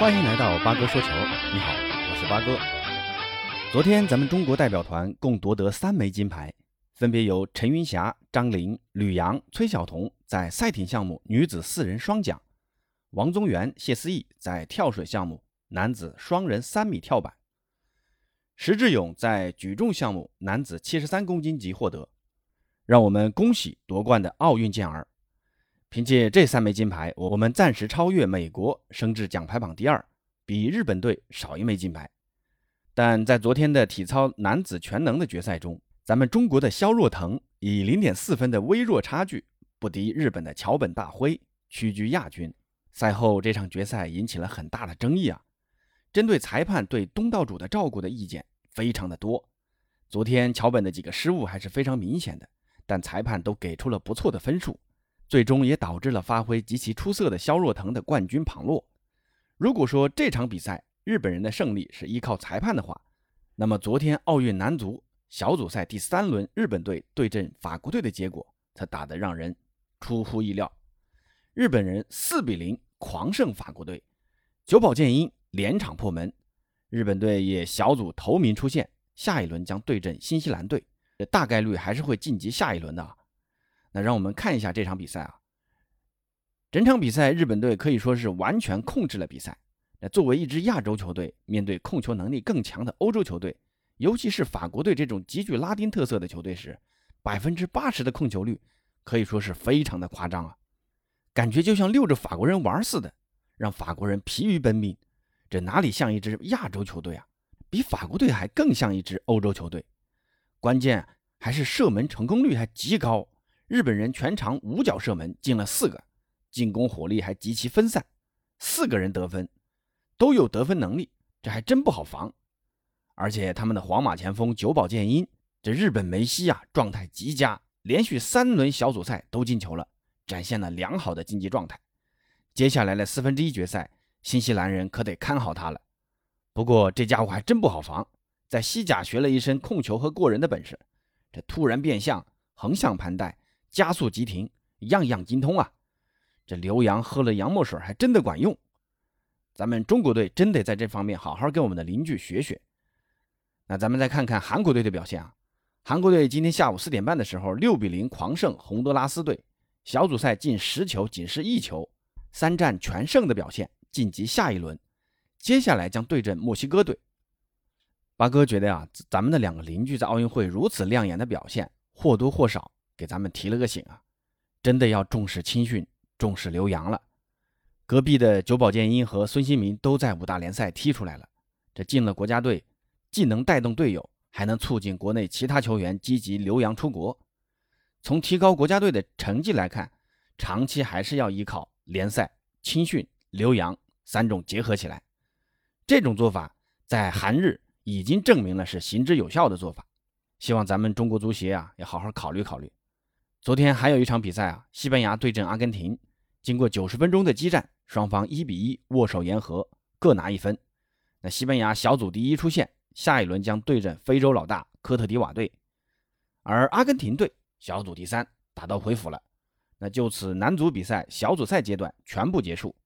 欢迎来到八哥说球。你好，我是八哥。昨天咱们中国代表团共夺得三枚金牌，分别由陈云霞、张琳、吕阳、崔晓彤在赛艇项目女子四人双桨，王宗源、谢思义在跳水项目男子双人三米跳板，石智勇在举重项目男子七十三公斤级获得。让我们恭喜夺冠的奥运健儿！凭借这三枚金牌，我们暂时超越美国，升至奖牌榜第二，比日本队少一枚金牌。但在昨天的体操男子全能的决赛中，咱们中国的肖若腾以零点四分的微弱差距不敌日本的桥本大辉，屈居亚军。赛后这场决赛引起了很大的争议啊！针对裁判对东道主的照顾的意见非常的多。昨天桥本的几个失误还是非常明显的。但裁判都给出了不错的分数，最终也导致了发挥极其出色的肖若腾的冠军旁落。如果说这场比赛日本人的胜利是依靠裁判的话，那么昨天奥运男足小组赛第三轮日本队对阵法国队的结果则打得让人出乎意料，日本人四比零狂胜法国队，久保建英连场破门，日本队也小组头名出现，下一轮将对阵新西兰队。这大概率还是会晋级下一轮的。那让我们看一下这场比赛啊。整场比赛，日本队可以说是完全控制了比赛。那作为一支亚洲球队，面对控球能力更强的欧洲球队，尤其是法国队这种极具拉丁特色的球队时，百分之八十的控球率可以说是非常的夸张啊，感觉就像遛着法国人玩似的，让法国人疲于奔命。这哪里像一支亚洲球队啊？比法国队还更像一支欧洲球队。关键还是射门成功率还极高，日本人全场五脚射门进了四个，进攻火力还极其分散，四个人得分，都有得分能力，这还真不好防。而且他们的皇马前锋久保建英，这日本梅西啊状态极佳，连续三轮小组赛都进球了，展现了良好的竞技状态。接下来的四分之一决赛，新西兰人可得看好他了。不过这家伙还真不好防。在西甲学了一身控球和过人的本事，这突然变向、横向盘带、加速急停，样样精通啊！这刘洋喝了洋墨水还真的管用。咱们中国队真得在这方面好好跟我们的邻居学学。那咱们再看看韩国队的表现啊！韩国队今天下午四点半的时候，六比零狂胜洪都拉斯队，小组赛进十球仅是一球，三战全胜的表现，晋级下一轮。接下来将对阵墨西哥队。八哥觉得呀，咱们的两个邻居在奥运会如此亮眼的表现，或多或少给咱们提了个醒啊，真的要重视青训，重视留洋了。隔壁的久保建英和孙兴民都在五大联赛踢出来了，这进了国家队，既能带动队友，还能促进国内其他球员积极留洋出国。从提高国家队的成绩来看，长期还是要依靠联赛、青训、留洋三种结合起来。这种做法在韩日。已经证明了是行之有效的做法，希望咱们中国足协啊要好好考虑考虑。昨天还有一场比赛啊，西班牙对阵阿根廷，经过九十分钟的激战，双方一比一握手言和，各拿一分。那西班牙小组第一出线，下一轮将对阵非洲老大科特迪瓦队，而阿根廷队小组第三，打道回府了。那就此男足比赛小组赛阶段全部结束。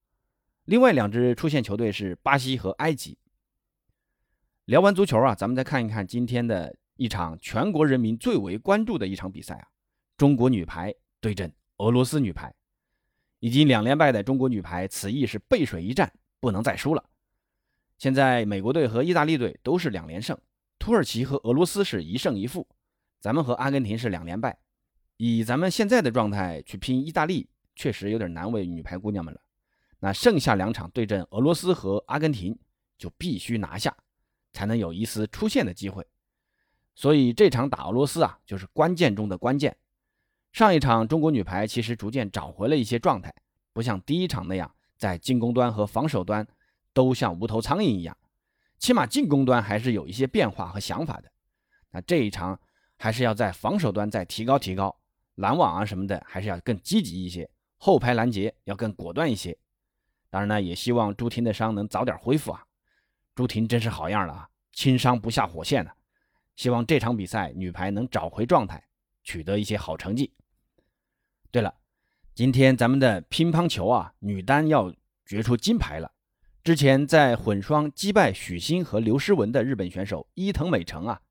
另外两支出线球队是巴西和埃及。聊完足球啊，咱们再看一看今天的一场全国人民最为关注的一场比赛啊，中国女排对阵俄罗斯女排，已经两连败的中国女排，此役是背水一战，不能再输了。现在美国队和意大利队都是两连胜，土耳其和俄罗斯是一胜一负，咱们和阿根廷是两连败。以咱们现在的状态去拼意大利，确实有点难为女排姑娘们了。那剩下两场对阵俄罗斯和阿根廷，就必须拿下。才能有一丝出线的机会，所以这场打俄罗斯啊，就是关键中的关键。上一场中国女排其实逐渐找回了一些状态，不像第一场那样在进攻端和防守端都像无头苍蝇一样，起码进攻端还是有一些变化和想法的。那这一场还是要在防守端再提高提高，拦网啊什么的还是要更积极一些，后排拦截要更果断一些。当然呢，也希望朱婷的伤能早点恢复啊。朱婷真是好样的啊，轻伤不下火线呢。希望这场比赛女排能找回状态，取得一些好成绩。今天咱们的乒乓球啊，女单要决出金牌了。之前在混双击败许昕和刘诗雯的日本选手伊藤美诚啊，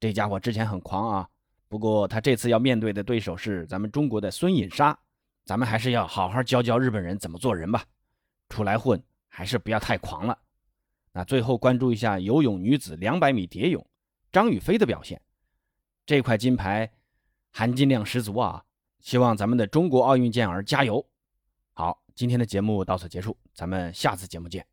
这家伙之前很狂啊，不过他这次要面对的对手是咱们中国的孙颖莎，咱们还是要好好教教日本人怎么做人吧，出来混还是不要太狂了。那最后关注一下游泳女子200米蝶泳张雨霏的表现，这块金牌含金量十足啊！希望咱们的中国奥运健儿加油！好，今天的节目到此结束，咱们下次节目见。